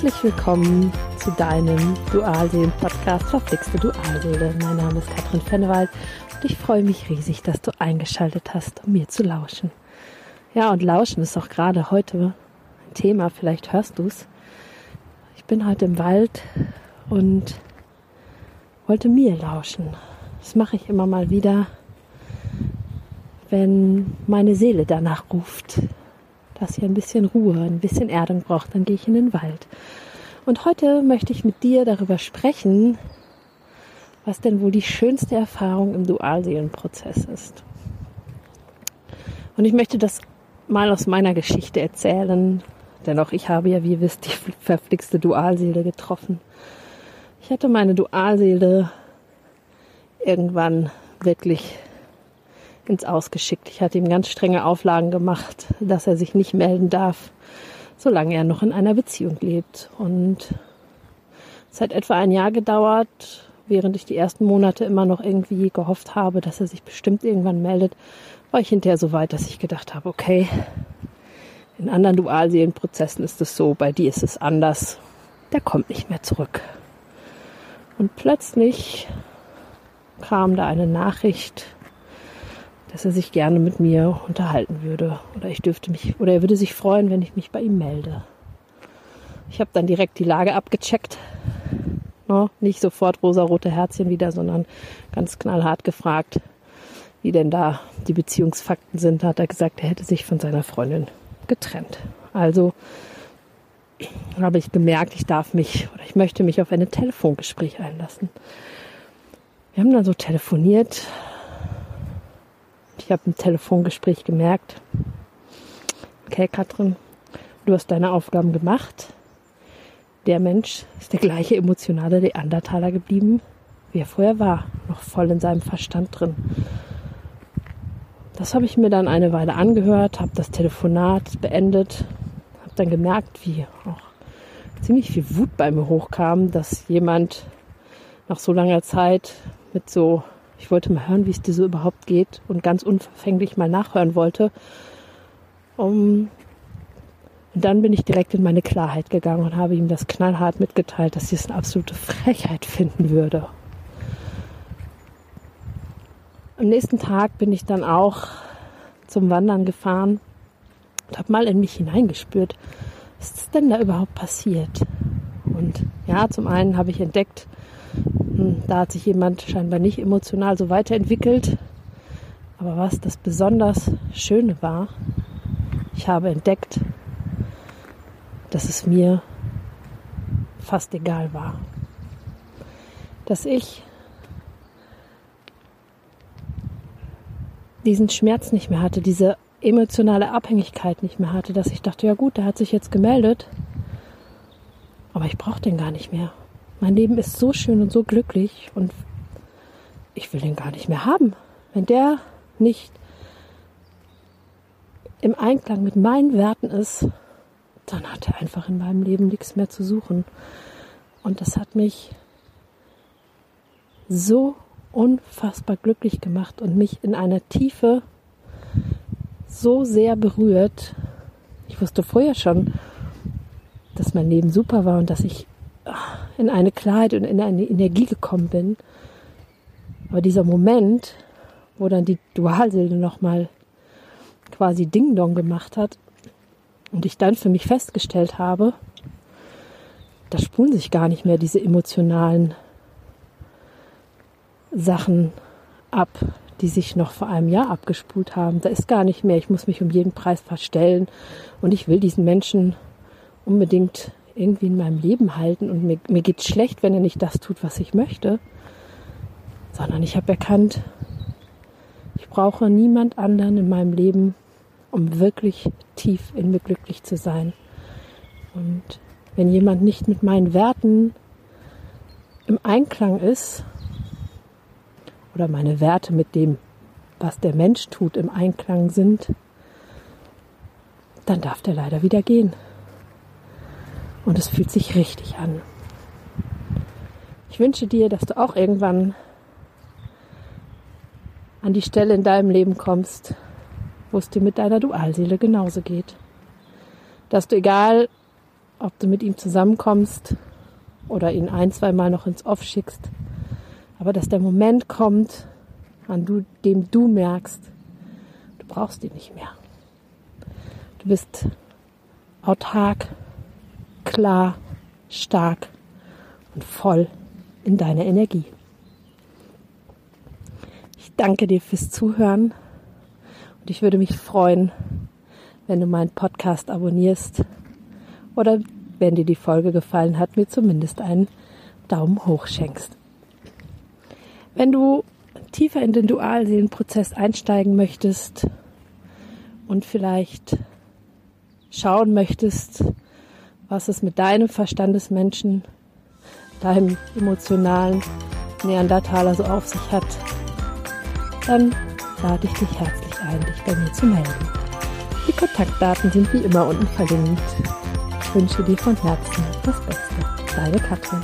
Herzlich willkommen zu deinem Dualseelen-Podcast Verflixte Dualseele. Mein Name ist Katrin Fennewald und ich freue mich riesig, dass du eingeschaltet hast, um mir zu lauschen. Ja, und Lauschen ist auch gerade heute ein Thema, vielleicht hörst du es. Ich bin heute im Wald und wollte mir lauschen. Das mache ich immer mal wieder, wenn meine Seele danach ruft, dass sie ein bisschen Ruhe, ein bisschen Erdung braucht, dann gehe ich in den Wald. Und heute möchte ich mit dir darüber sprechen, was denn wohl die schönste Erfahrung im Dualseelenprozess ist. Und ich möchte das mal aus meiner Geschichte erzählen, denn auch ich habe ja, wie ihr wisst, die verflixte Dualseele getroffen. Ich hatte meine Dualseele irgendwann wirklich ins Ausgeschickt. Ich hatte ihm ganz strenge Auflagen gemacht, dass er sich nicht melden darf, solange er noch in einer Beziehung lebt. Und es hat etwa ein Jahr gedauert, während ich die ersten Monate immer noch irgendwie gehofft habe, dass er sich bestimmt irgendwann meldet, war ich hinterher so weit, dass ich gedacht habe, okay, in anderen Dualseelenprozessen ist es so, bei dir ist es anders. Der kommt nicht mehr zurück. Und plötzlich kam da eine Nachricht, dass er sich gerne mit mir unterhalten würde. Oder ich dürfte mich, oder er würde sich freuen, wenn ich mich bei ihm melde. Ich habe dann direkt die Lage abgecheckt. No, nicht sofort rosa-rote Herzchen wieder, sondern ganz knallhart gefragt, wie denn da die Beziehungsfakten sind. Da hat er gesagt, er hätte sich von seiner Freundin getrennt. Also habe ich gemerkt, ich darf mich oder ich möchte mich auf ein Telefongespräch einlassen. Wir haben dann so telefoniert, ich habe im Telefongespräch gemerkt, okay, Katrin, du hast deine Aufgaben gemacht. Der Mensch ist der gleiche emotionale Neandertaler geblieben, wie er vorher war, noch voll in seinem Verstand drin. Das habe ich mir dann eine Weile angehört, habe das Telefonat beendet, habe dann gemerkt, wie auch ziemlich viel Wut bei mir hochkam, dass jemand nach so langer Zeit mit so ich wollte mal hören, wie es dir so überhaupt geht und ganz unverfänglich mal nachhören wollte. Um, und dann bin ich direkt in meine Klarheit gegangen und habe ihm das knallhart mitgeteilt, dass ich es eine absolute Frechheit finden würde. Am nächsten Tag bin ich dann auch zum Wandern gefahren und habe mal in mich hineingespürt, was ist denn da überhaupt passiert? Und ja, zum einen habe ich entdeckt, da hat sich jemand scheinbar nicht emotional so weiterentwickelt. Aber was das besonders Schöne war, ich habe entdeckt, dass es mir fast egal war. Dass ich diesen Schmerz nicht mehr hatte, diese emotionale Abhängigkeit nicht mehr hatte, dass ich dachte, ja gut, der hat sich jetzt gemeldet, aber ich brauche den gar nicht mehr. Mein Leben ist so schön und so glücklich und ich will den gar nicht mehr haben. Wenn der nicht im Einklang mit meinen Werten ist, dann hat er einfach in meinem Leben nichts mehr zu suchen. Und das hat mich so unfassbar glücklich gemacht und mich in einer Tiefe so sehr berührt. Ich wusste vorher schon, dass mein Leben super war und dass ich in eine Klarheit und in eine Energie gekommen bin. Aber dieser Moment, wo dann die Dualseele nochmal quasi Ding-Dong gemacht hat und ich dann für mich festgestellt habe, da spulen sich gar nicht mehr diese emotionalen Sachen ab, die sich noch vor einem Jahr abgespult haben. Da ist gar nicht mehr, ich muss mich um jeden Preis verstellen und ich will diesen Menschen unbedingt irgendwie in meinem Leben halten und mir, mir geht schlecht, wenn er nicht das tut, was ich möchte, sondern ich habe erkannt, ich brauche niemand anderen in meinem Leben, um wirklich tief in mir glücklich zu sein. Und wenn jemand nicht mit meinen Werten im Einklang ist, oder meine Werte mit dem, was der Mensch tut, im Einklang sind, dann darf der leider wieder gehen. Und es fühlt sich richtig an. Ich wünsche dir, dass du auch irgendwann an die Stelle in deinem Leben kommst, wo es dir mit deiner Dualseele genauso geht. Dass du egal, ob du mit ihm zusammenkommst oder ihn ein, zwei Mal noch ins Off schickst. Aber dass der Moment kommt, an du, dem du merkst, du brauchst ihn nicht mehr. Du bist autark, klar, stark und voll in deiner Energie. Ich danke dir fürs Zuhören und ich würde mich freuen, wenn du meinen Podcast abonnierst oder wenn dir die Folge gefallen hat, mir zumindest einen Daumen hoch schenkst. Wenn du tiefer in den Dualseelenprozess einsteigen möchtest und vielleicht schauen möchtest, was es mit deinem Verstandesmenschen, deinem emotionalen Neandertaler so auf sich hat, dann lade ich dich herzlich ein, dich bei mir zu melden. Die Kontaktdaten sind wie immer unten verlinkt. Ich wünsche dir von Herzen das Beste. Deine Katrin.